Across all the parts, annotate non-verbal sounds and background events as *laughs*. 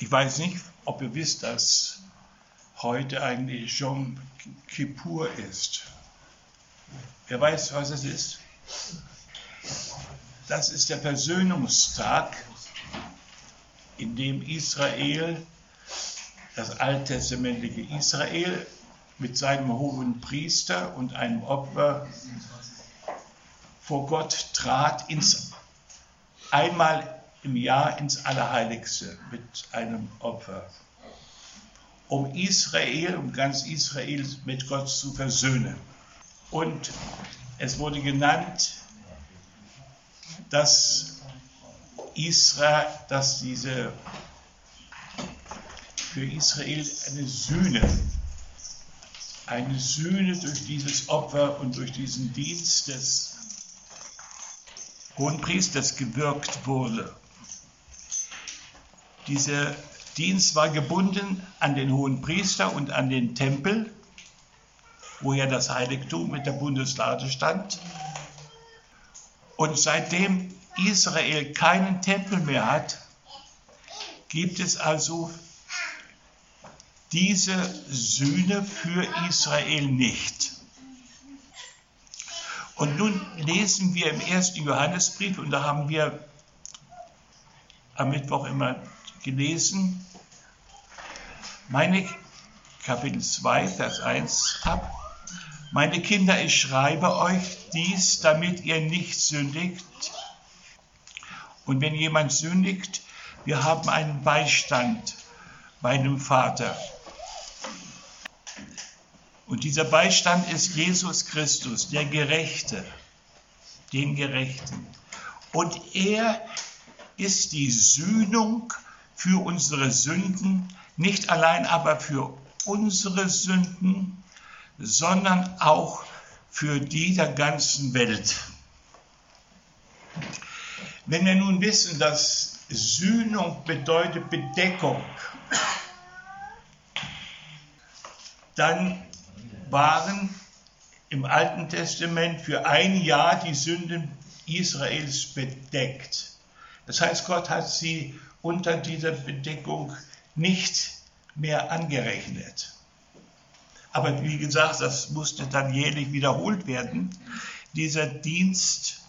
Ich weiß nicht, ob ihr wisst, dass heute eigentlich Jom Kippur ist. Wer weiß, was es ist? Das ist der Versöhnungstag, in dem Israel, das alttestamentliche Israel, mit seinem hohen Priester und einem Opfer vor Gott trat ins einmal im Jahr ins Allerheiligste mit einem Opfer, um Israel, um ganz Israel mit Gott zu versöhnen. Und es wurde genannt, dass Israel, dass diese für Israel eine Sühne, eine Sühne durch dieses Opfer und durch diesen Dienst des Hohenpriesters gewirkt wurde. Dieser Dienst war gebunden an den Hohenpriester und an den Tempel, wo ja das Heiligtum mit der Bundeslade stand. Und seitdem Israel keinen Tempel mehr hat, gibt es also diese Sühne für Israel nicht. Und nun lesen wir im ersten Johannesbrief, und da haben wir am Mittwoch immer gelesen, meine Kapitel 2, Vers 1 ab. Meine Kinder, ich schreibe euch dies, damit ihr nicht sündigt. Und wenn jemand sündigt, wir haben einen Beistand bei dem Vater. Und dieser Beistand ist Jesus Christus, der Gerechte, den Gerechten. Und er ist die Sühnung für unsere Sünden, nicht allein aber für unsere Sünden, sondern auch für die der ganzen Welt. Wenn wir nun wissen, dass Sühnung bedeutet Bedeckung, dann waren im Alten Testament für ein Jahr die Sünden Israels bedeckt. Das heißt, Gott hat sie unter dieser Bedeckung nicht mehr angerechnet. Aber wie gesagt, das musste dann jährlich wiederholt werden, dieser Dienst,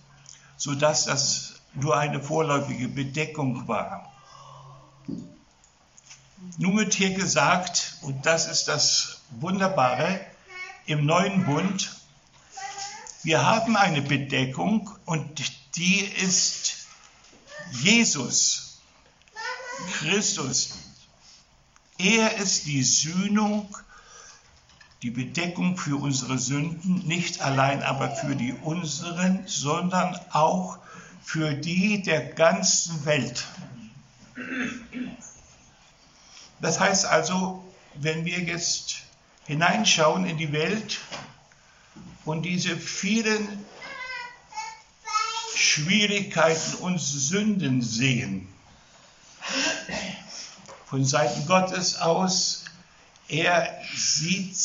sodass das nur eine vorläufige Bedeckung war. Nun wird hier gesagt, und das ist das Wunderbare im neuen Bund, wir haben eine Bedeckung und die ist Jesus, Christus. Er ist die Sühnung, die Bedeckung für unsere Sünden, nicht allein aber für die unseren, sondern auch für die der ganzen Welt. Das heißt also, wenn wir jetzt hineinschauen in die Welt und diese vielen Schwierigkeiten und Sünden sehen, von Seiten Gottes aus, er sieht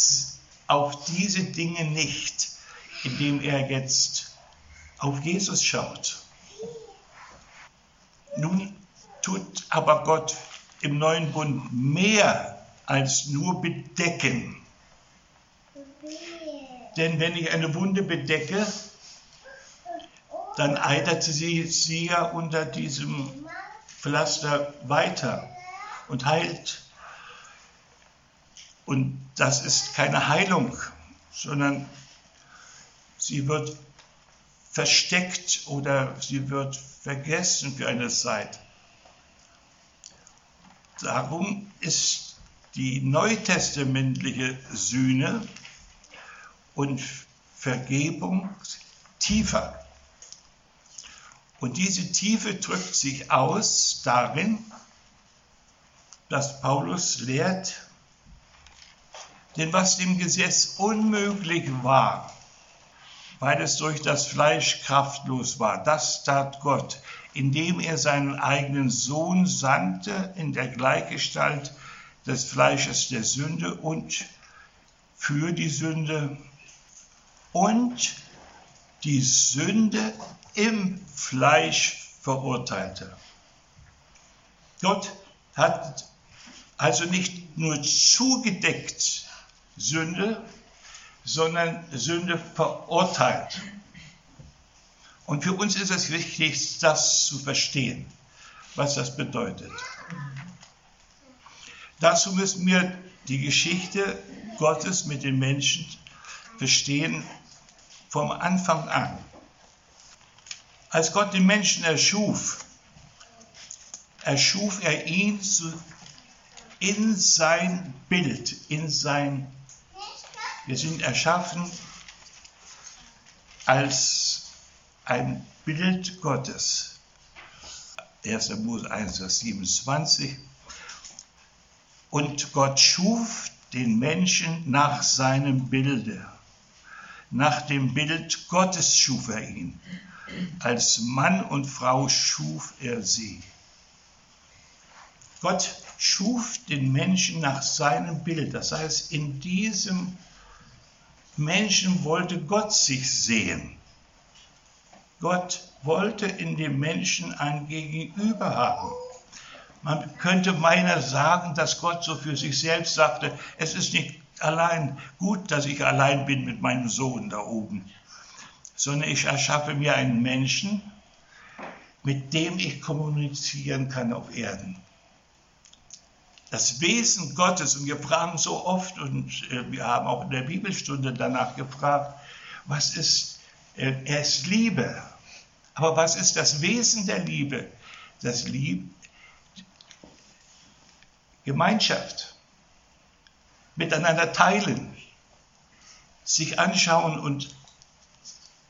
auf diese Dinge nicht, indem er jetzt auf Jesus schaut. Nun tut aber Gott im neuen Bund mehr als nur bedecken. Denn wenn ich eine Wunde bedecke, dann eitert sie, sie ja unter diesem Pflaster weiter und heilt. Und das ist keine Heilung, sondern sie wird versteckt oder sie wird vergessen für eine Zeit. Darum ist die neutestamentliche Sühne und Vergebung tiefer. Und diese Tiefe drückt sich aus darin, dass Paulus lehrt, denn was dem Gesetz unmöglich war, weil es durch das Fleisch kraftlos war, das tat Gott, indem er seinen eigenen Sohn sandte in der Gleichgestalt des Fleisches der Sünde und für die Sünde und die Sünde im Fleisch verurteilte. Gott hat Also nicht nur zugedeckt Sünde, sondern Sünde verurteilt. Und für uns ist es wichtig, das zu verstehen, was das bedeutet. Dazu müssen wir die Geschichte Gottes mit den Menschen verstehen vom Anfang an. Als Gott den Menschen erschuf, erschuf er ihn zu, in sein Bild, in sein, wir sind erschaffen als ein Bild Gottes. 1. Mose 1, Vers 27. Und Gott schuf den Menschen nach seinem Bilde. Nach dem Bild Gottes schuf er ihn. Als Mann und Frau schuf er sie. Gott schuf den Menschen nach seinem Bild. Das heißt, in diesem Menschen wollte Gott sich sehen. Gott wollte in dem Menschen ein Gegenüber haben. Man könnte meiner sagen, dass Gott so für sich selbst sagte, es ist nicht allein gut, dass ich allein bin mit meinem Sohn da oben, sondern ich erschaffe mir einen Menschen, mit dem ich kommunizieren kann auf Erden. Das Wesen Gottes, und wir fragen so oft, und äh, wir haben auch in der Bibelstunde danach gefragt, was ist, äh, er ist Liebe. Aber was ist das Wesen der Liebe? Das Lieb, Gemeinschaft, miteinander teilen, sich anschauen und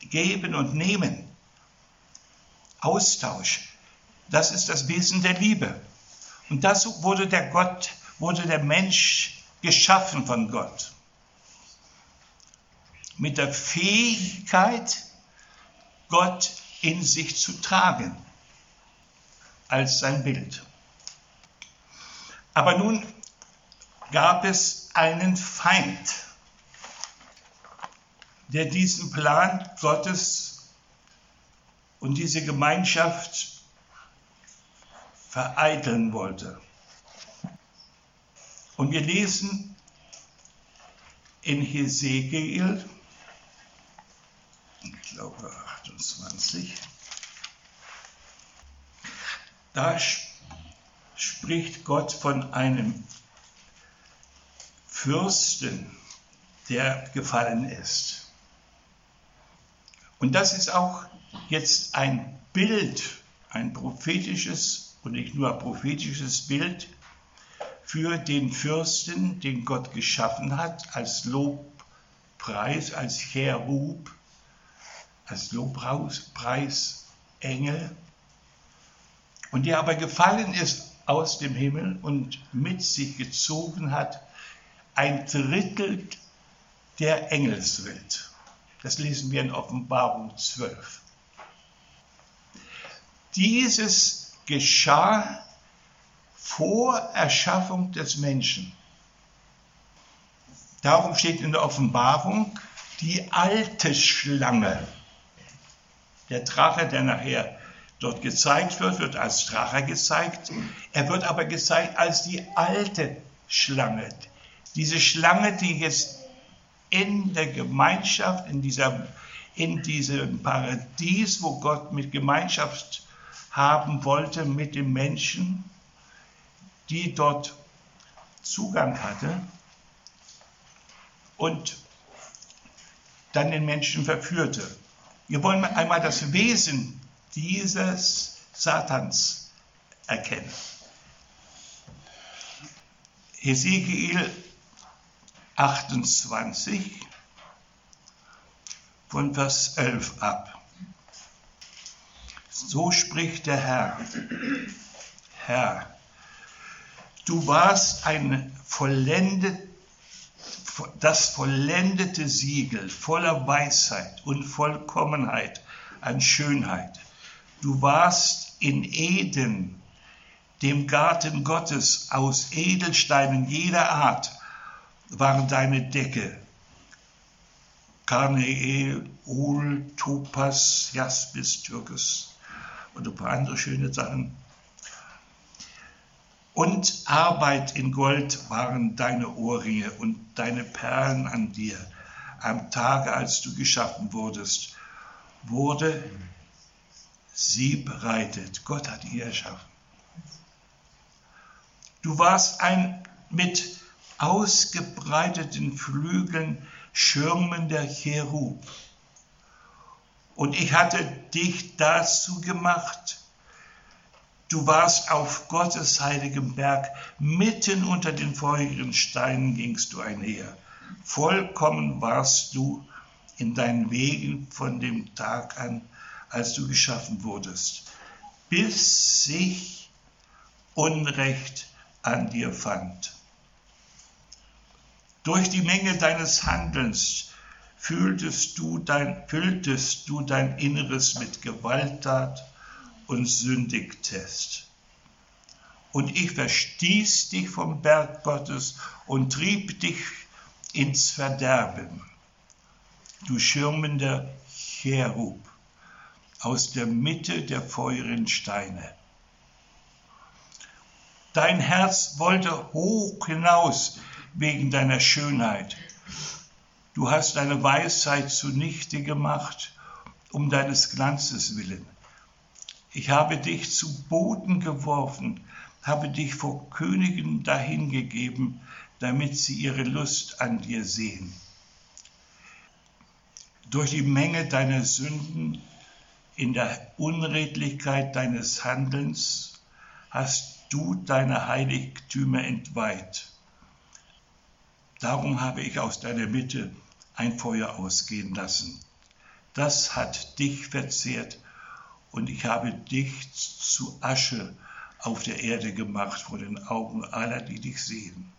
geben und nehmen, Austausch. Das ist das Wesen der Liebe. Und dazu wurde der Gott, wurde der Mensch geschaffen von Gott. Mit der Fähigkeit, Gott in sich zu tragen als sein Bild. Aber nun gab es einen Feind, der diesen Plan Gottes und diese Gemeinschaft vereiteln wollte. Und wir lesen in Hesekiel, ich glaube 28, da spricht Gott von einem Fürsten, der gefallen ist. Und das ist auch jetzt ein Bild, ein prophetisches und nicht nur ein prophetisches Bild für den Fürsten, den Gott geschaffen hat, als Lobpreis, als Cherub, als Lobpreis, Engel, und der aber gefallen ist aus dem Himmel und mit sich gezogen hat ein Drittel der Engelswelt. Das lesen wir in Offenbarung 12. Dieses geschah vor Erschaffung des Menschen. Darum steht in der Offenbarung die alte Schlange. Der Drache, der nachher dort gezeigt wird, wird als Drache gezeigt. Er wird aber gezeigt als die alte Schlange. Diese Schlange, die jetzt in der Gemeinschaft, in, dieser, in diesem Paradies, wo Gott mit Gemeinschaft haben wollte mit den Menschen, die dort Zugang hatte und dann den Menschen verführte. Wir wollen einmal das Wesen dieses Satans erkennen. Ezekiel 28 von Vers 11 ab. So spricht der Herr. Herr, du warst ein vollendet, das vollendete Siegel voller Weisheit und Vollkommenheit an Schönheit. Du warst in Eden, dem Garten Gottes, aus Edelsteinen jeder Art war deine Decke. Karneel, Ol, Topas, Jaspis, Türkis und ein paar andere schöne Sachen. und Arbeit in Gold waren deine Ohrringe und deine Perlen an dir. Am Tage, als du geschaffen wurdest, wurde sie bereitet. Gott hat ihn erschaffen. Du warst ein mit ausgebreiteten Flügeln schirmender Cherub. Und ich hatte dich dazu gemacht. Du warst auf Gottes heiligem Berg, mitten unter den feurigen Steinen gingst du einher. Vollkommen warst du in deinen Wegen von dem Tag an, als du geschaffen wurdest, bis sich Unrecht an dir fand. Durch die Menge deines Handelns fühltest du dein, fülltest du dein Inneres mit Gewalttat und sündigtest. Und ich verstieß dich vom Berg Gottes und trieb dich ins Verderben. Du schirmender Cherub aus der Mitte der feuren Steine. Dein Herz wollte hoch hinaus wegen deiner Schönheit. Du hast deine Weisheit zunichte gemacht, um deines Glanzes willen. Ich habe dich zu Boden geworfen, habe dich vor Königen dahingegeben, damit sie ihre Lust an dir sehen. Durch die Menge deiner Sünden in der Unredlichkeit deines Handelns hast du deine Heiligtümer entweiht. Darum habe ich aus deiner Mitte ein Feuer ausgehen lassen. Das hat dich verzehrt und ich habe dich zu Asche auf der Erde gemacht vor den Augen aller, die dich sehen.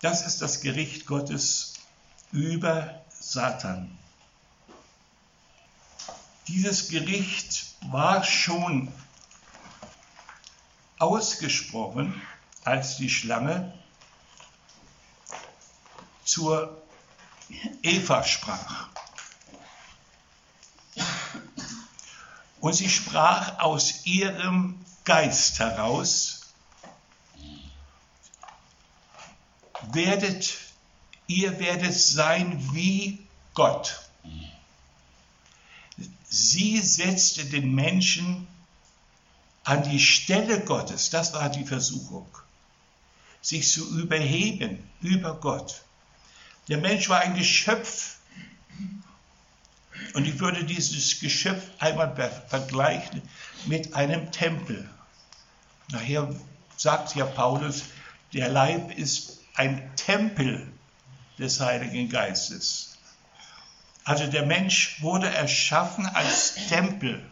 Das ist das Gericht Gottes über Satan. Dieses Gericht war schon ausgesprochen, als die Schlange zur Eva sprach. Und sie sprach aus ihrem Geist heraus, werdet, ihr werdet sein wie Gott. Sie setzte den Menschen an die Stelle Gottes, das war die Versuchung, sich zu überheben über Gott. Der Mensch war ein Geschöpf und ich würde dieses Geschöpf einmal vergleichen mit einem Tempel. Nachher sagt ja Paulus, der Leib ist ein Tempel des Heiligen Geistes. Also der Mensch wurde erschaffen als Tempel.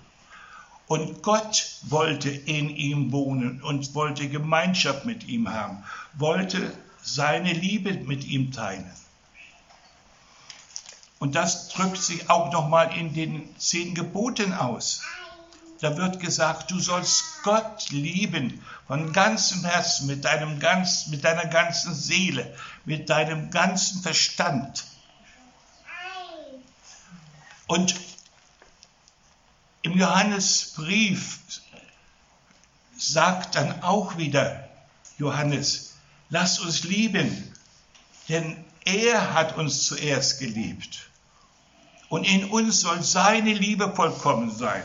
Und Gott wollte in ihm wohnen und wollte Gemeinschaft mit ihm haben, wollte seine Liebe mit ihm teilen. Und das drückt sich auch nochmal in den zehn Geboten aus. Da wird gesagt, du sollst Gott lieben von ganzem Herzen, mit, deinem ganz, mit deiner ganzen Seele, mit deinem ganzen Verstand. Und im Johannesbrief sagt dann auch wieder Johannes, lasst uns lieben, denn er hat uns zuerst geliebt und in uns soll seine Liebe vollkommen sein.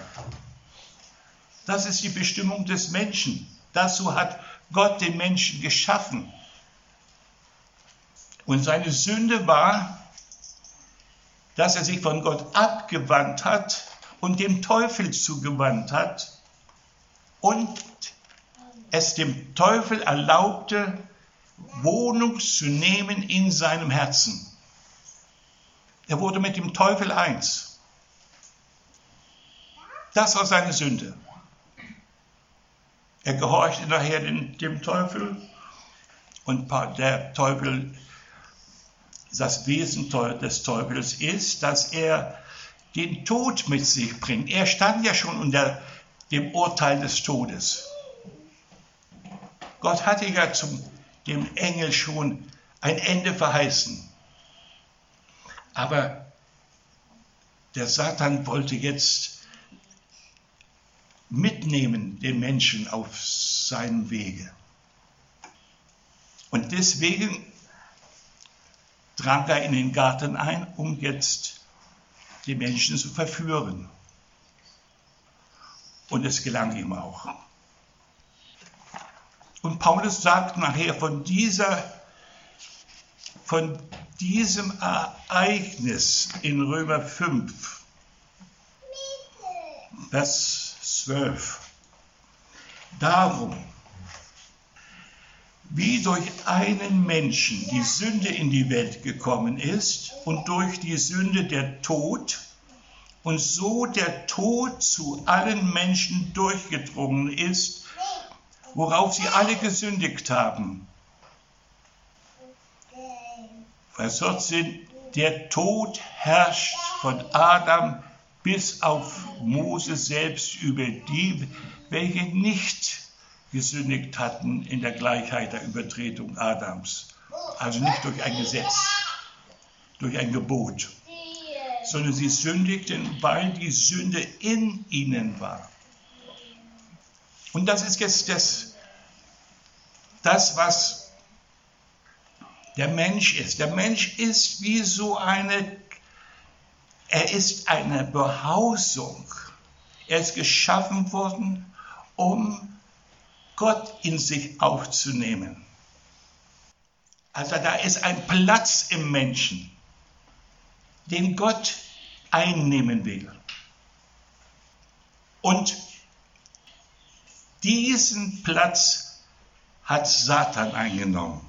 Das ist die Bestimmung des Menschen. Dazu hat Gott den Menschen geschaffen. Und seine Sünde war, dass er sich von Gott abgewandt hat und dem Teufel zugewandt hat und es dem Teufel erlaubte, Wohnung zu nehmen in seinem Herzen. Er wurde mit dem Teufel eins. Das war seine Sünde. Er gehorchte nachher dem, Teufel und der Teufel, das Wesen des Teufels ist, dass er den Tod mit sich bringt. Er stand ja schon unter dem Urteil des Todes. Gott hatte ja zum, dem Engel schon ein Ende verheißen. Aber der Satan wollte jetzt mitnehmen, den Menschen auf seinem Wege. Und deswegen drang er in den Garten ein, um jetzt die Menschen zu verführen. Und es gelang ihm auch. Und Paulus sagt nachher von dieser, von diesem Ereignis in Römer 5, Vers 12. Darum, wie durch einen Menschen die Sünde in die Welt gekommen ist und durch die Sünde der Tod und so der Tod zu allen Menschen durchgedrungen ist, worauf sie alle gesündigt haben. Vers 14, der Tod herrscht von Adam bis auf Mose selbst über die, welche nicht gesündigt hatten in der Gleichheit der Übertretung Adams. Also nicht durch ein Gesetz, durch ein Gebot, sondern sie sündigten, weil die Sünde in ihnen war. Und das ist jetzt das, das was der Mensch ist. Der Mensch ist wie so eine, er ist eine Behausung. Er ist geschaffen worden, um Gott in sich aufzunehmen. Also da ist ein Platz im Menschen, den Gott einnehmen will. Und diesen Platz hat Satan eingenommen.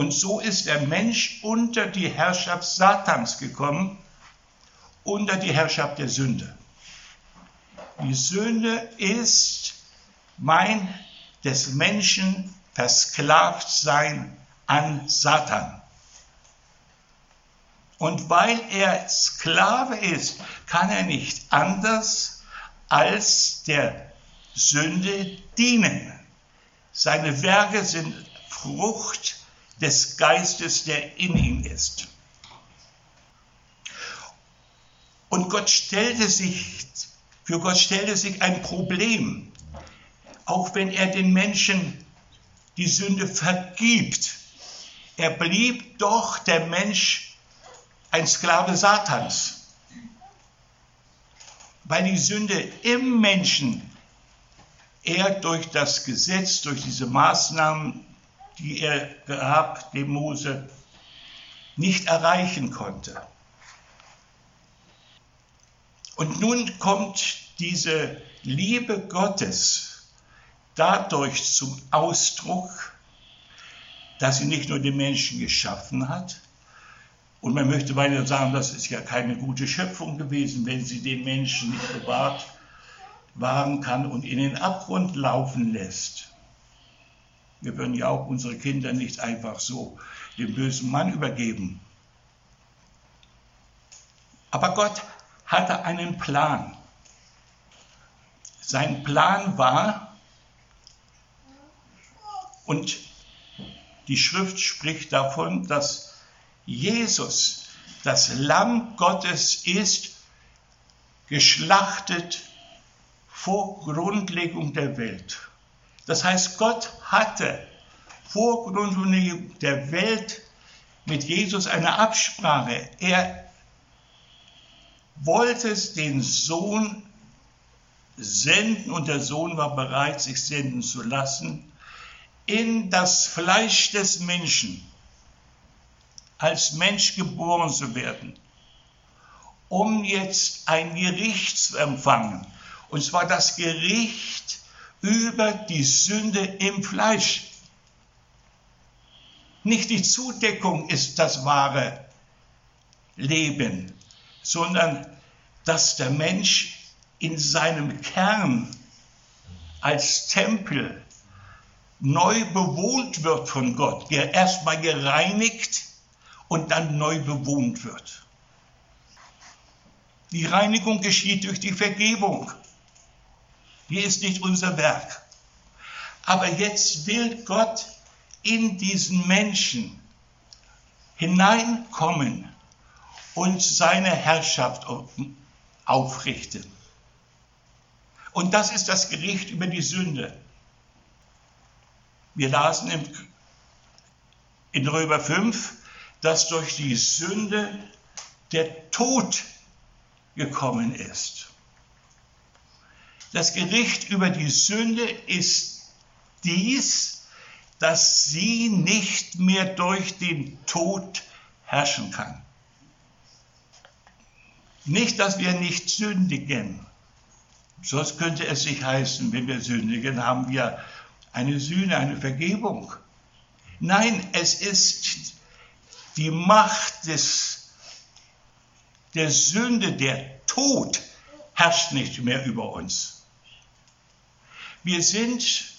Und so ist der Mensch unter die Herrschaft Satans gekommen, unter die Herrschaft der Sünde. Die Sünde ist mein des Menschen versklavt sein an Satan. Und weil er Sklave ist, kann er nicht anders als der Sünde dienen. Seine Werke sind Frucht des Geistes, der in ihm ist. Und Gott stellte sich, für Gott stellte sich ein Problem auch wenn er den Menschen die Sünde vergibt, er blieb doch der Mensch ein Sklave Satans. Weil die Sünde im Menschen er durch das Gesetz, durch diese Maßnahmen, die er gab, dem Mose, nicht erreichen konnte. Und nun kommt diese Liebe Gottes dadurch zum Ausdruck, dass sie nicht nur den Menschen geschaffen hat, und man möchte weiter sagen, das ist ja keine gute Schöpfung gewesen, wenn sie den Menschen nicht bewahrt wahren kann und in den Abgrund laufen lässt. Wir würden ja auch unsere Kinder nicht einfach so dem bösen Mann übergeben. Aber Gott hatte einen Plan. Sein Plan war, und die Schrift spricht davon, dass Jesus das Lamm Gottes ist, geschlachtet vor Grundlegung der Welt. Das heißt, Gott hatte vor Grundlegung der Welt mit Jesus eine Absprache. Er wollte den Sohn senden und der Sohn war bereit, sich senden zu lassen in das Fleisch des Menschen, als Mensch geboren zu werden, um jetzt ein Gericht zu empfangen. Und zwar das Gericht über die Sünde im Fleisch. Nicht die Zudeckung ist das wahre Leben, sondern dass der Mensch in seinem Kern als Tempel neu bewohnt wird von Gott, erstmal gereinigt und dann neu bewohnt wird. Die Reinigung geschieht durch die Vergebung. Die ist nicht unser Werk. Aber jetzt will Gott in diesen Menschen hineinkommen und seine Herrschaft aufrichten. Und das ist das Gericht über die Sünde. Wir lasen in, in Römer 5, dass durch die Sünde der Tod gekommen ist. Das Gericht über die Sünde ist dies, dass sie nicht mehr durch den Tod herrschen kann. Nicht, dass wir nicht sündigen. Sonst könnte es sich heißen, wenn wir sündigen, haben wir eine Sühne, eine Vergebung. Nein, es ist die Macht des, der Sünde, der Tod herrscht nicht mehr über uns. Wir sind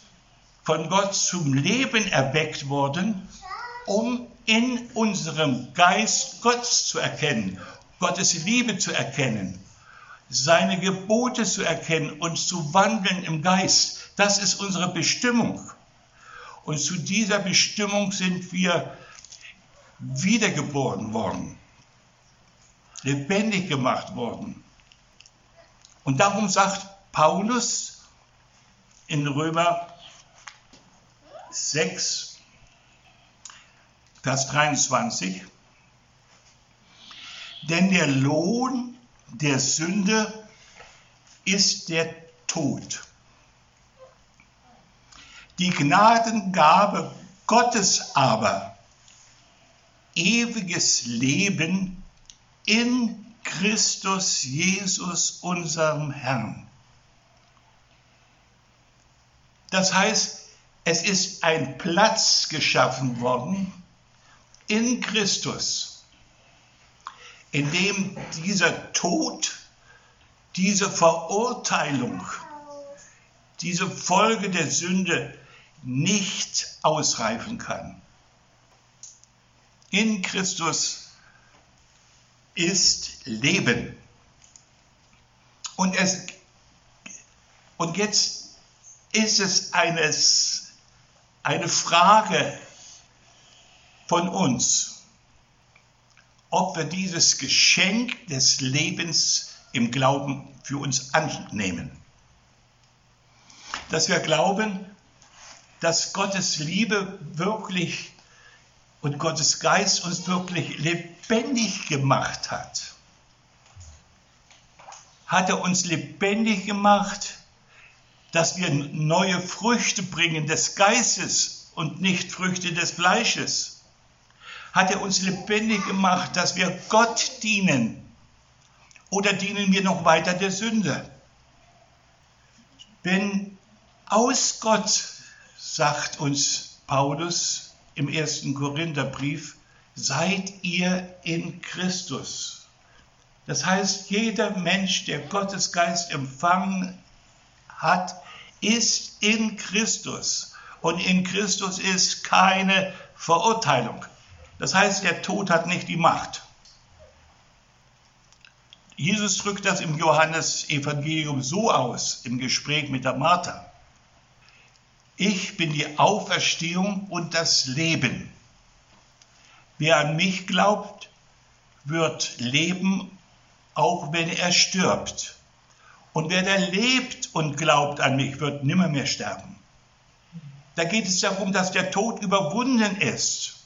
von Gott zum Leben erweckt worden, um in unserem Geist Gott zu erkennen, Gottes Liebe zu erkennen, seine Gebote zu erkennen und zu wandeln im Geist. Das ist unsere Bestimmung. Und zu dieser Bestimmung sind wir wiedergeboren worden, lebendig gemacht worden. Und darum sagt Paulus in Römer 6, Vers 23, denn der Lohn der Sünde ist der Tod. Die Gnadengabe Gottes aber, ewiges Leben in Christus Jesus, unserem Herrn. Das heißt, es ist ein Platz geschaffen worden in Christus, in dem dieser Tod, diese Verurteilung, diese Folge der Sünde nicht ausreifen kann. In Christus ist Leben. Und, es, und jetzt ist es eines eine Frage von uns, ob wir dieses Geschenk des Lebens im Glauben für uns annehmen. Dass wir glauben, dass Gottes Liebe wirklich und Gottes Geist uns wirklich lebendig gemacht hat. Hat er uns lebendig gemacht? Dass wir neue Früchte bringen des Geistes und nicht Früchte des Fleisches. Hat er uns lebendig gemacht, dass wir Gott dienen? Oder dienen wir noch weiter der Sünde? Wenn aus Gott, sagt uns Paulus im ersten Korintherbrief, seid ihr in Christus. Das heißt, jeder Mensch, der Gottes Geist empfangen hat, ist in Christus. Und in Christus ist keine Verurteilung. Das heißt, der Tod hat nicht die Macht. Jesus drückt das im Johannesevangelium so aus, im Gespräch mit der Martha. Ich bin die Auferstehung und das Leben. Wer an mich glaubt, wird leben, auch wenn er stirbt. Und wer da lebt und glaubt an mich, wird nimmer mehr sterben. Da geht es darum, dass der Tod überwunden ist.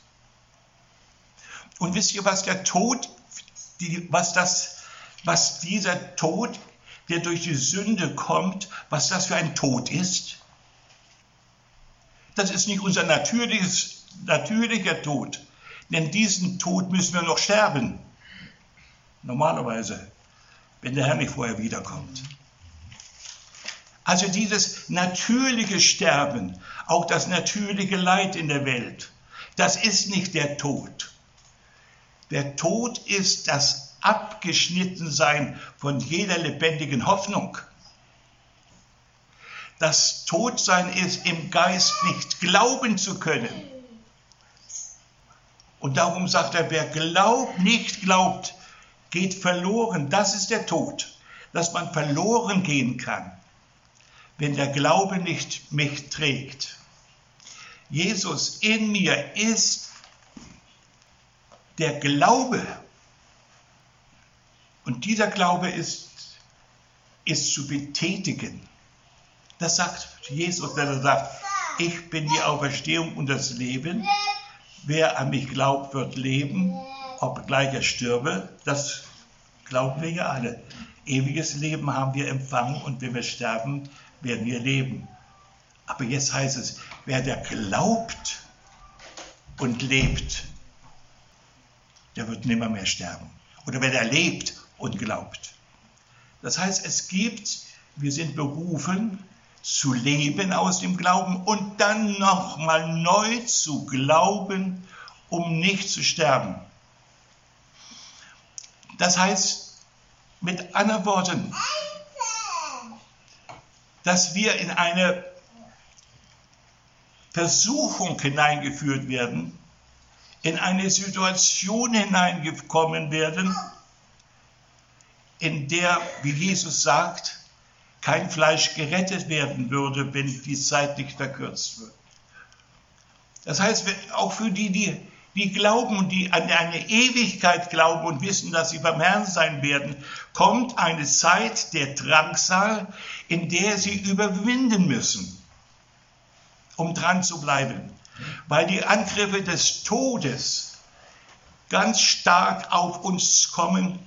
Und wisst ihr, was der Tod, die, was das, was dieser Tod, der durch die Sünde kommt, was das für ein Tod ist? Das ist nicht unser natürliches, natürlicher Tod, denn diesen Tod müssen wir noch sterben. Normalerweise, wenn der Herr nicht vorher wiederkommt. Also dieses natürliche Sterben, auch das natürliche Leid in der Welt, das ist nicht der Tod. Der Tod ist das Abgeschnittensein von jeder lebendigen Hoffnung. Das Todsein ist im Geist nicht glauben zu können. Und darum sagt er, wer glaubt, nicht glaubt, geht verloren. Das ist der Tod, dass man verloren gehen kann wenn der Glaube nicht mich trägt. Jesus in mir ist der Glaube. Und dieser Glaube ist, ist zu betätigen. Das sagt Jesus, wenn er sagt, ich bin die Auferstehung und das Leben. Wer an mich glaubt, wird leben, obgleich er stürbe. Das glauben wir ja alle. Ewiges Leben haben wir empfangen und wenn wir sterben, werden wir leben. Aber jetzt heißt es, wer der glaubt und lebt, der wird nimmer mehr sterben. Oder wer der lebt und glaubt. Das heißt, es gibt, wir sind berufen, zu leben aus dem Glauben und dann nochmal neu zu glauben, um nicht zu sterben. Das heißt, mit anderen Worten, dass wir in eine Versuchung hineingeführt werden, in eine Situation hineingekommen werden, in der, wie Jesus sagt, kein Fleisch gerettet werden würde, wenn die Zeit nicht verkürzt wird. Das heißt, auch für die, die, die glauben und die an eine Ewigkeit glauben und wissen, dass sie beim Herrn sein werden, kommt eine Zeit der Drangsal, in der sie überwinden müssen, um dran zu bleiben. Weil die Angriffe des Todes ganz stark auf uns kommen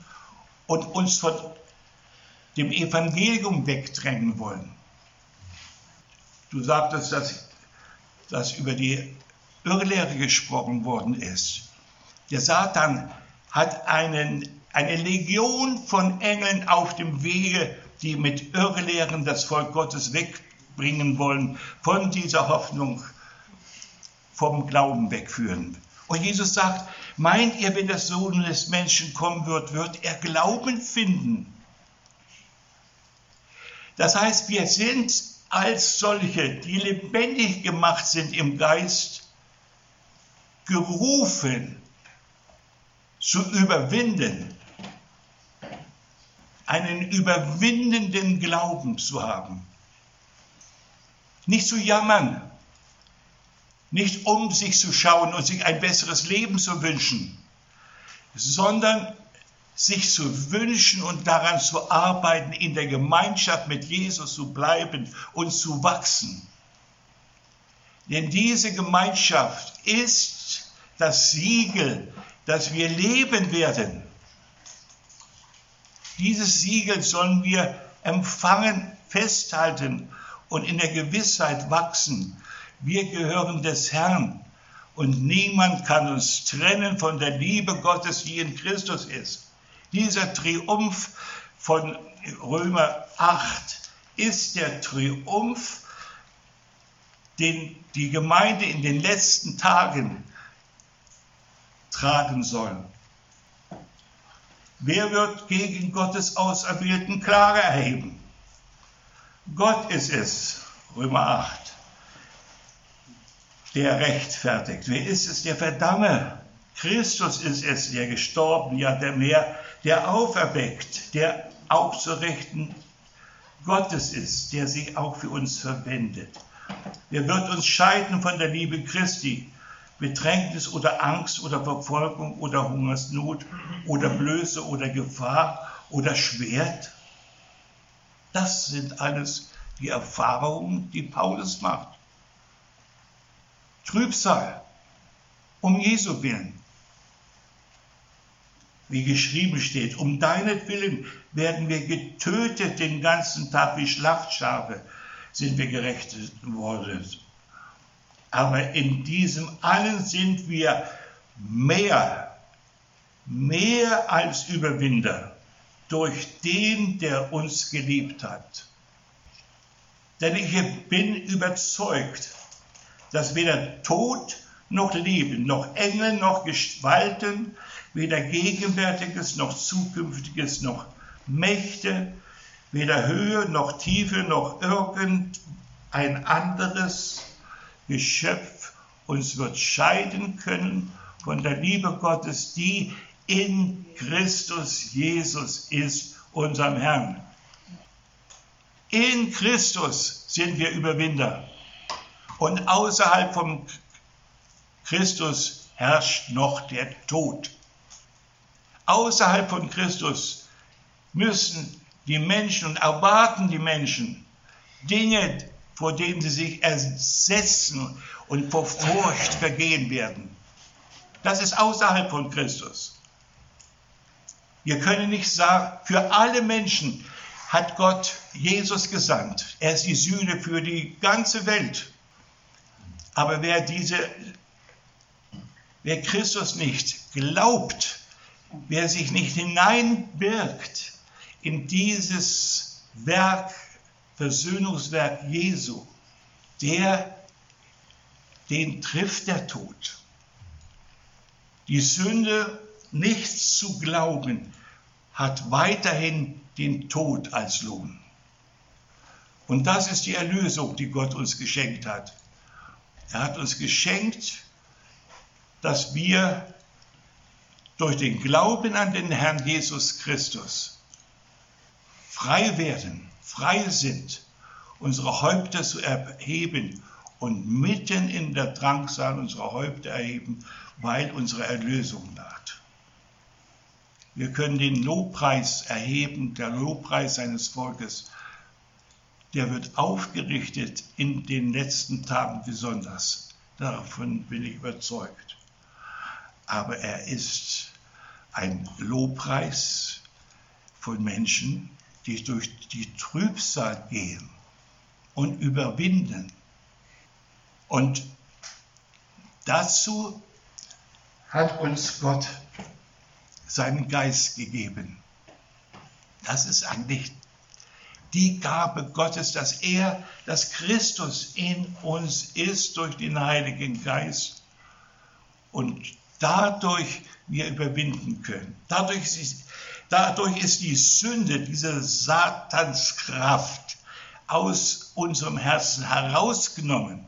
und uns von dem Evangelium wegdrängen wollen. Du sagtest, dass, dass über die Irrlehre gesprochen worden ist. Der Satan hat einen, eine Legion von Engeln auf dem Wege, die mit Irrlehren das Volk Gottes wegbringen wollen, von dieser Hoffnung vom Glauben wegführen. Und Jesus sagt, meint ihr, wenn der Sohn des Menschen kommen wird, wird er Glauben finden? Das heißt, wir sind als solche, die lebendig gemacht sind im Geist, gerufen zu überwinden, einen überwindenden Glauben zu haben. Nicht zu jammern, nicht um sich zu schauen und sich ein besseres Leben zu wünschen, sondern sich zu wünschen und daran zu arbeiten, in der Gemeinschaft mit Jesus zu bleiben und zu wachsen. Denn diese Gemeinschaft ist das Siegel, dass wir leben werden. Dieses Siegel sollen wir empfangen, festhalten und in der Gewissheit wachsen. Wir gehören des Herrn und niemand kann uns trennen von der Liebe Gottes, die in Christus ist. Dieser Triumph von Römer 8 ist der Triumph, den die Gemeinde in den letzten Tagen tragen soll. Wer wird gegen Gottes Auserwählten Klage erheben? Gott ist es, Römer 8, der rechtfertigt. Wer ist es, der verdamme? Christus ist es, der gestorben, ja der mehr, der auferweckt, der auch zu Rechten Gottes ist, der sich auch für uns verwendet. Wer wird uns scheiden von der Liebe Christi? Bedrängnis oder Angst oder Verfolgung oder Hungersnot oder Blöße oder Gefahr oder Schwert? Das sind alles die Erfahrungen, die Paulus macht. Trübsal, um Jesu willen wie geschrieben steht, um deinetwillen werden wir getötet den ganzen Tag wie Schlachtschafe, sind wir gerechtet worden. Aber in diesem allen sind wir mehr, mehr als Überwinder durch den, der uns geliebt hat. Denn ich bin überzeugt, dass weder Tod noch Leben, noch Engel, noch Gestalten, weder Gegenwärtiges noch Zukünftiges noch Mächte, weder Höhe noch Tiefe noch irgendein anderes Geschöpf uns wird scheiden können von der Liebe Gottes, die in Christus Jesus ist, unserem Herrn. In Christus sind wir Überwinder. Und außerhalb von Christus herrscht noch der Tod. Außerhalb von Christus müssen die Menschen und erwarten die Menschen Dinge, vor denen sie sich ersetzen und vor Furcht vergehen werden. Das ist außerhalb von Christus. Wir können nicht sagen, für alle Menschen hat Gott Jesus gesandt. Er ist die Sühne für die ganze Welt. Aber wer diese, wer Christus nicht glaubt, wer sich nicht hineinbirgt in dieses Werk, Versöhnungswerk Jesu, der, den trifft der Tod. Die Sünde, nichts zu glauben, hat weiterhin den Tod als Lohn. Und das ist die Erlösung, die Gott uns geschenkt hat. Er hat uns geschenkt, dass wir durch den Glauben an den Herrn Jesus Christus frei werden, frei sind, unsere Häupter zu erheben und mitten in der Drangsal unsere Häupter erheben, weil unsere Erlösung naht. Wir können den Lobpreis erheben, der Lobpreis seines Volkes, der wird aufgerichtet in den letzten Tagen besonders. Davon bin ich überzeugt. Aber er ist ein Lobpreis von Menschen, die durch die Trübsal gehen und überwinden. Und dazu hat uns Gott seinen Geist gegeben. Das ist eigentlich die Gabe Gottes, dass er, dass Christus in uns ist durch den Heiligen Geist und dadurch wir überwinden können. Dadurch ist, dadurch ist die Sünde, diese Satanskraft aus unserem Herzen herausgenommen.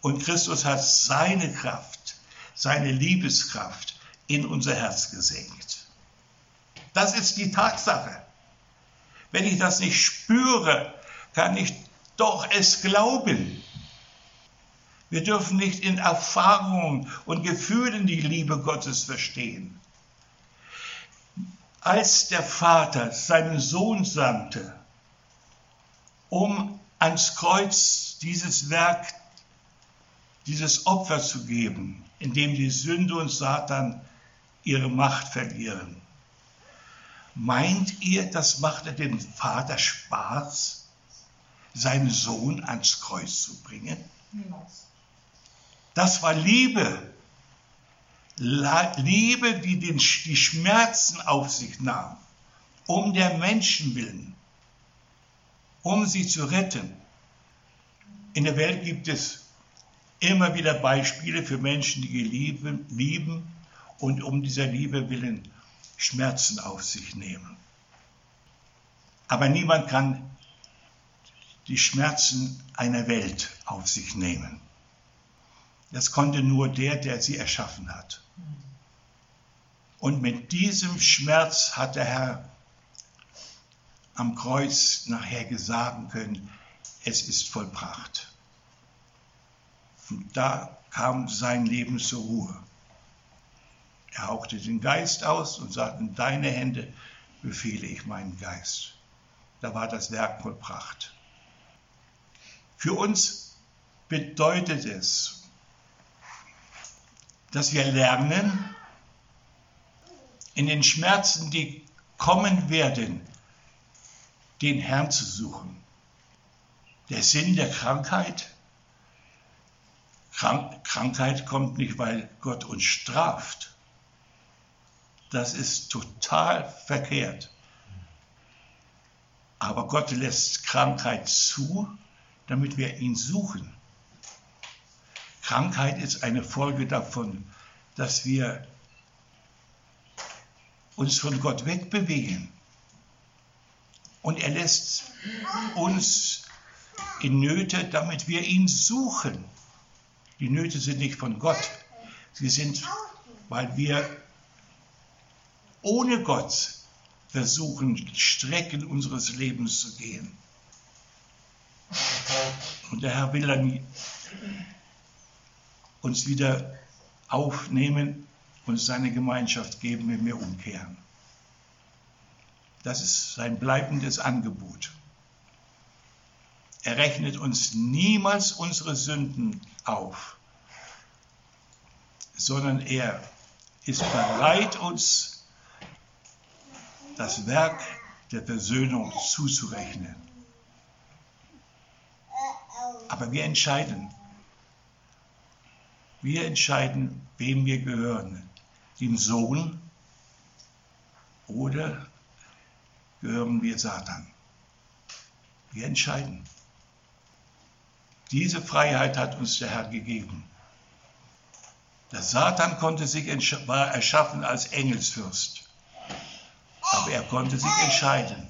Und Christus hat seine Kraft, seine Liebeskraft in unser Herz gesenkt. Das ist die Tatsache. Wenn ich das nicht spüre, kann ich doch es glauben. Wir dürfen nicht in Erfahrungen und Gefühlen die Liebe Gottes verstehen. Als der Vater seinen Sohn sandte, um ans Kreuz dieses Werk, dieses Opfer zu geben, in dem die Sünde und Satan ihre Macht verlieren. Meint ihr, das machte dem Vater Spaß, seinen Sohn ans Kreuz zu bringen? Das war Liebe. Liebe, die den, die Schmerzen auf sich nahm, um der Menschen willen, um sie zu retten. In der Welt gibt es immer wieder Beispiele für Menschen, die lieben, lieben und um dieser Liebe willen Schmerzen auf sich nehmen. Aber niemand kann die Schmerzen einer Welt auf sich nehmen. Das konnte nur der, der sie erschaffen hat. Und mit diesem Schmerz hat der Herr am Kreuz nachher gesagt können, es ist vollbracht. Und da kam sein Leben zur Ruhe. Er hauchte den Geist aus und sagte, in deine Hände befehle ich meinen Geist. Da war das Werk vollbracht. Für uns bedeutet es, dass wir lernen, in den Schmerzen, die kommen werden, den Herrn zu suchen. Der Sinn der Krankheit, Krank Krankheit kommt nicht, weil Gott uns straft, das ist total verkehrt. Aber Gott lässt Krankheit zu, damit wir ihn suchen. Krankheit ist eine Folge davon, dass wir uns von Gott wegbewegen. Und er lässt uns in Nöte, damit wir ihn suchen. Die Nöte sind nicht von Gott. Sie sind, weil wir ohne Gott versuchen, Strecken unseres Lebens zu gehen. Und der Herr will dann uns wieder aufnehmen und seine Gemeinschaft geben, wenn wir umkehren. Das ist sein bleibendes Angebot. Er rechnet uns niemals unsere Sünden auf, sondern er ist bereit, uns das Werk der Versöhnung zuzurechnen. Aber wir entscheiden. Wir entscheiden, wem wir gehören. Dem Sohn oder gehören wir Satan. Wir entscheiden. Diese Freiheit hat uns der Herr gegeben. Der Satan konnte sich war erschaffen als Engelsfürst, aber er konnte sich entscheiden.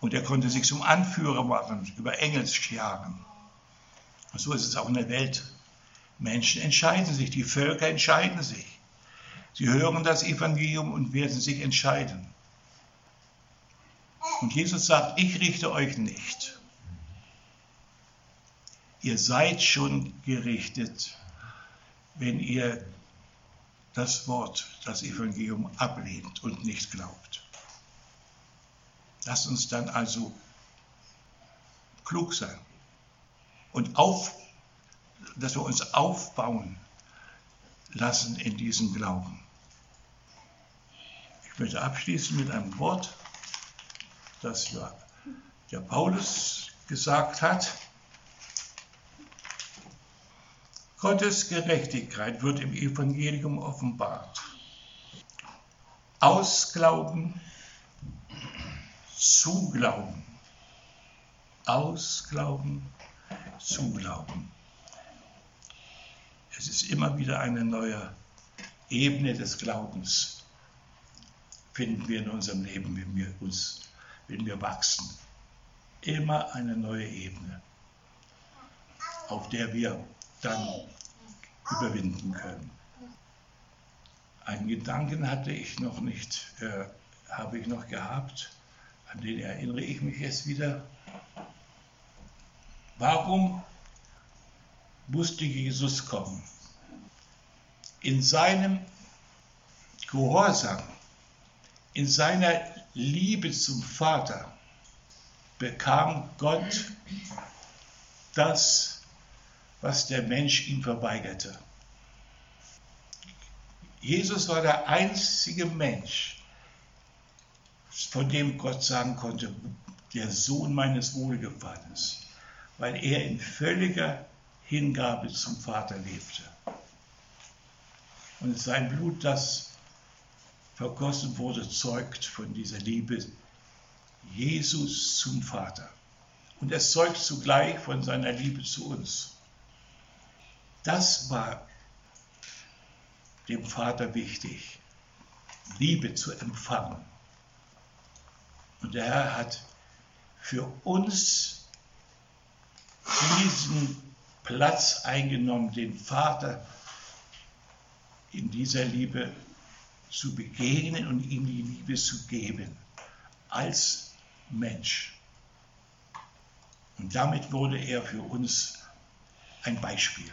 Und er konnte sich zum Anführer machen über Engelsscharen. Und so ist es auch in der Welt. Menschen entscheiden sich, die Völker entscheiden sich. Sie hören das Evangelium und werden sich entscheiden. Und Jesus sagt, ich richte euch nicht ihr seid schon gerichtet, wenn ihr das Wort, das Evangelium ablehnt und nicht glaubt. Lasst uns dann also klug sein und auf, dass wir uns aufbauen lassen in diesem Glauben. Ich möchte abschließen mit einem Wort, das ja Paulus gesagt hat. Gottes Gerechtigkeit wird im Evangelium offenbart. Aus Glauben zu Glauben. Aus Glauben zu Glauben. Es ist immer wieder eine neue Ebene des Glaubens, finden wir in unserem Leben, wenn wir uns, wenn wir wachsen. Immer eine neue Ebene, auf der wir dann überwinden können. Einen Gedanken hatte ich noch nicht, äh, habe ich noch gehabt, an den erinnere ich mich jetzt wieder. Warum musste Jesus kommen? In seinem Gehorsam, in seiner Liebe zum Vater bekam Gott das, was der Mensch ihm verweigerte. Jesus war der einzige Mensch, von dem Gott sagen konnte, der Sohn meines Wohlgefallens, weil er in völliger Hingabe zum Vater lebte. Und sein Blut, das vergossen wurde, zeugt von dieser Liebe Jesus zum Vater. Und es zeugt zugleich von seiner Liebe zu uns. Das war dem Vater wichtig, Liebe zu empfangen. Und der Herr hat für uns diesen Platz eingenommen, den Vater in dieser Liebe zu begegnen und ihm die Liebe zu geben als Mensch. Und damit wurde er für uns ein Beispiel.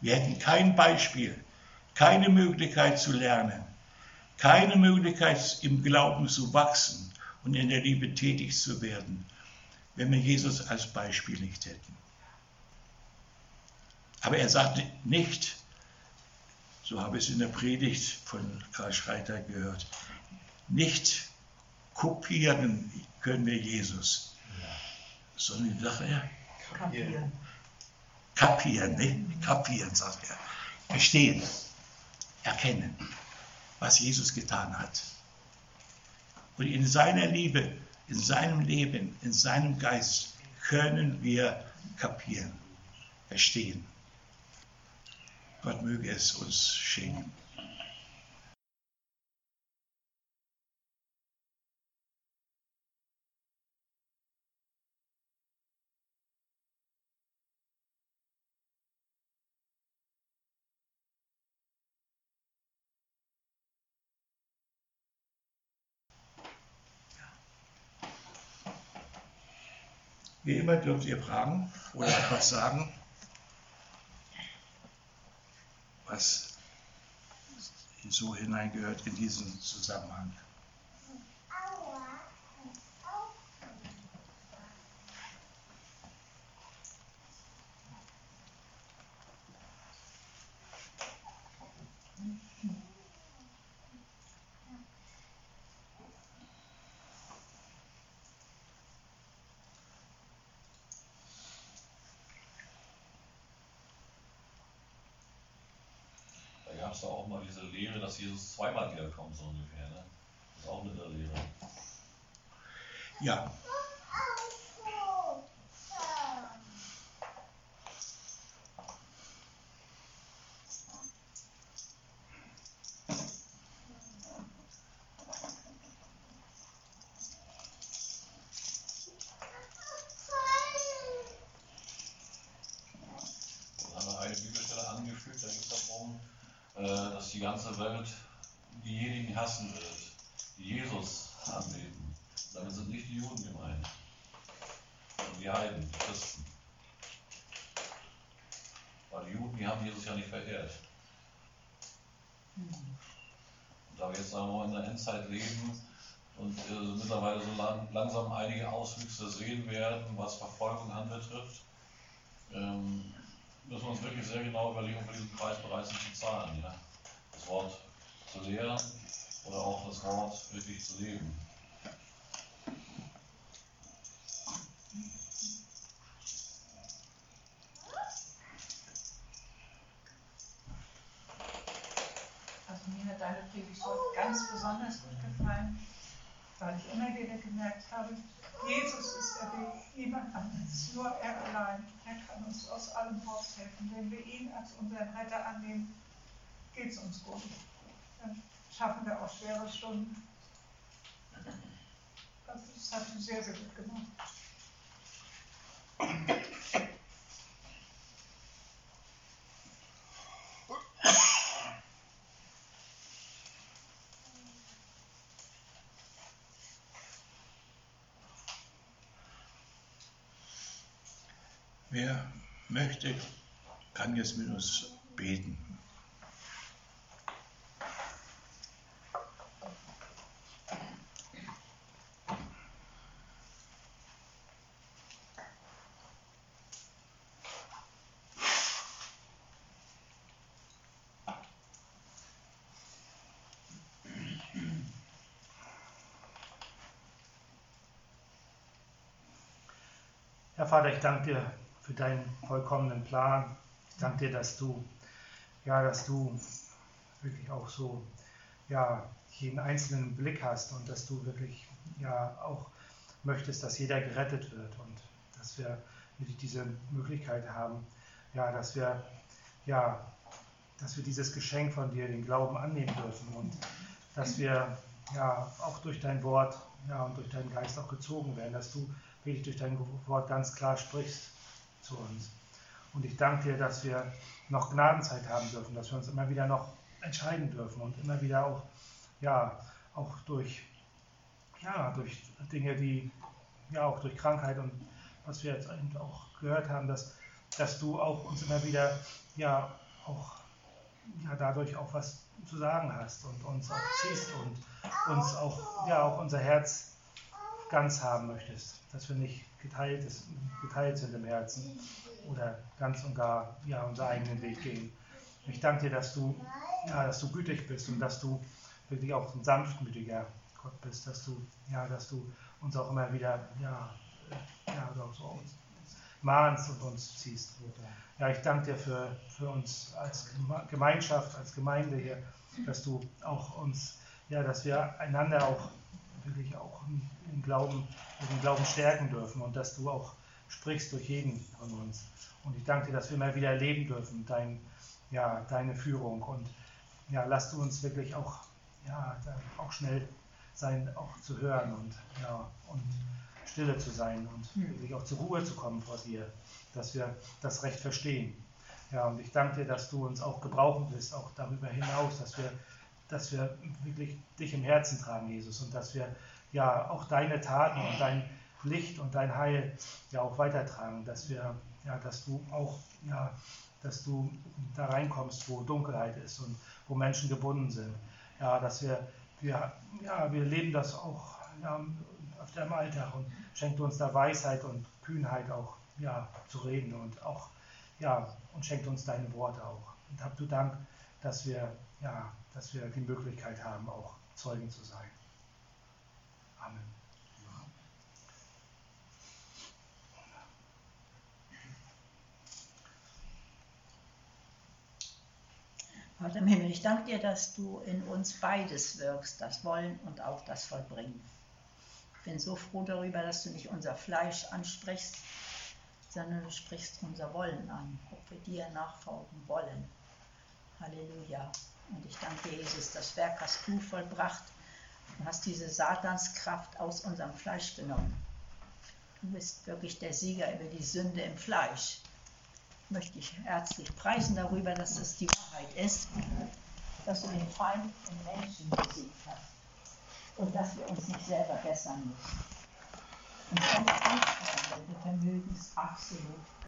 Wir hätten kein Beispiel, keine Möglichkeit zu lernen, keine Möglichkeit im Glauben zu wachsen und in der Liebe tätig zu werden, wenn wir Jesus als Beispiel nicht hätten. Aber er sagte nicht, so habe ich es in der Predigt von Karl Schreiter gehört, nicht kopieren können wir Jesus, sondern sagt er, kapieren kapieren, ne? kapieren, sagt er. Verstehen, erkennen, was Jesus getan hat. Und in seiner Liebe, in seinem Leben, in seinem Geist können wir kapieren, verstehen. Gott möge es uns schenken. Wie immer dürft ihr fragen oder etwas sagen, was so hineingehört in diesen Zusammenhang. Ja auch mal diese Lehre, dass Jesus zweimal wiederkommt, so ungefähr. Ne? Das ist auch eine Lehre. Ja. die ganze Welt diejenigen hassen wird, die Jesus anbeten. Damit sind nicht die Juden gemeint, sondern die Heiden, die Christen. Weil die Juden, die haben Jesus ja nicht verehrt. Und da wir jetzt sagen wir in der Endzeit leben und äh, mittlerweile so lang, langsam einige Auswüchse sehen werden, was Verfolgung anbetrifft, ähm, müssen wir uns wirklich sehr genau überlegen, ob wir diesen Preis bereit sind zu zahlen. Ja? das Wort zu lehren oder auch das Wort wirklich zu leben. Also mir hat deine Predigt heute ganz besonders gut gefallen, weil ich immer wieder Jesus ist der Weg, niemand anderes, nur er allein. Er kann uns aus allem raushelfen. Wenn wir ihn als unseren Retter annehmen, geht es uns gut. Dann schaffen wir auch schwere Stunden. Das hat sie sehr, sehr gut gemacht. *laughs* Wer möchte, kann jetzt mit uns beten. Herr Vater, ich danke dir für deinen vollkommenen Plan. Ich danke dir, dass du, ja, dass du wirklich auch so, ja, jeden einzelnen Blick hast und dass du wirklich, ja, auch möchtest, dass jeder gerettet wird und dass wir diese Möglichkeit haben, ja, dass wir, ja, dass wir dieses Geschenk von dir, den Glauben annehmen dürfen und dass wir, ja, auch durch dein Wort, ja, und durch deinen Geist auch gezogen werden, dass du wirklich durch dein Wort ganz klar sprichst zu uns. Und ich danke dir, dass wir noch Gnadenzeit haben dürfen, dass wir uns immer wieder noch entscheiden dürfen und immer wieder auch, ja, auch durch, ja, durch Dinge, die, ja, auch durch Krankheit und was wir jetzt auch gehört haben, dass, dass du auch uns immer wieder, ja, auch, ja, dadurch auch was zu sagen hast und uns auch ziehst und uns auch, ja, auch unser Herz ganz haben möchtest, dass wir nicht geteilt, ist, geteilt sind im Herzen oder ganz und gar ja, unseren eigenen Weg gehen. Ich danke dir, dass du, ja, dass du gütig bist und dass du wirklich auch ein sanftmütiger Gott bist, dass du, ja, dass du uns auch immer wieder ja, ja, so uns mahnst und uns ziehst. Ja, ich danke dir für, für uns als Gemeinschaft, als Gemeinde hier, dass du auch uns, ja, dass wir einander auch wirklich auch im Glauben, den Glauben stärken dürfen und dass du auch sprichst durch jeden von uns. Und ich danke dir, dass wir mal wieder erleben dürfen, dein, ja, deine Führung. Und ja, lass du uns wirklich auch, ja, auch schnell sein, auch zu hören und, ja, und stille zu sein und hm. wirklich auch zur Ruhe zu kommen vor dir, dass wir das Recht verstehen. Ja, und ich danke dir, dass du uns auch gebrauchen willst, auch darüber hinaus, dass wir dass wir wirklich dich im Herzen tragen, Jesus, und dass wir ja auch deine Taten und dein Licht und dein Heil ja auch weitertragen, dass wir, ja, dass du auch, ja, dass du da reinkommst, wo Dunkelheit ist und wo Menschen gebunden sind. Ja, dass wir, wir, ja, wir leben das auch ja, öfter im Alltag und schenkt uns da Weisheit und Kühnheit auch ja, zu reden und auch, ja, und schenkt uns deine Worte auch. Und hab du Dank, dass wir ja, dass wir die Möglichkeit haben, auch Zeugen zu sein. Amen. Vater im Himmel, ich danke dir, dass du in uns beides wirkst, das Wollen und auch das Vollbringen. Ich bin so froh darüber, dass du nicht unser Fleisch ansprichst, sondern du sprichst unser Wollen an, ob wir dir nachfolgen wollen. Halleluja. Und ich danke Jesus, das Werk hast du vollbracht. Du hast diese Satanskraft aus unserem Fleisch genommen. Du bist wirklich der Sieger über die Sünde im Fleisch. Ich möchte dich herzlich preisen darüber, dass das die Wahrheit ist, dass du den Feind im Menschen besiegt hast und dass wir uns nicht selber bessern müssen. Und deine Anstrengung, dein Vermögen ist absolut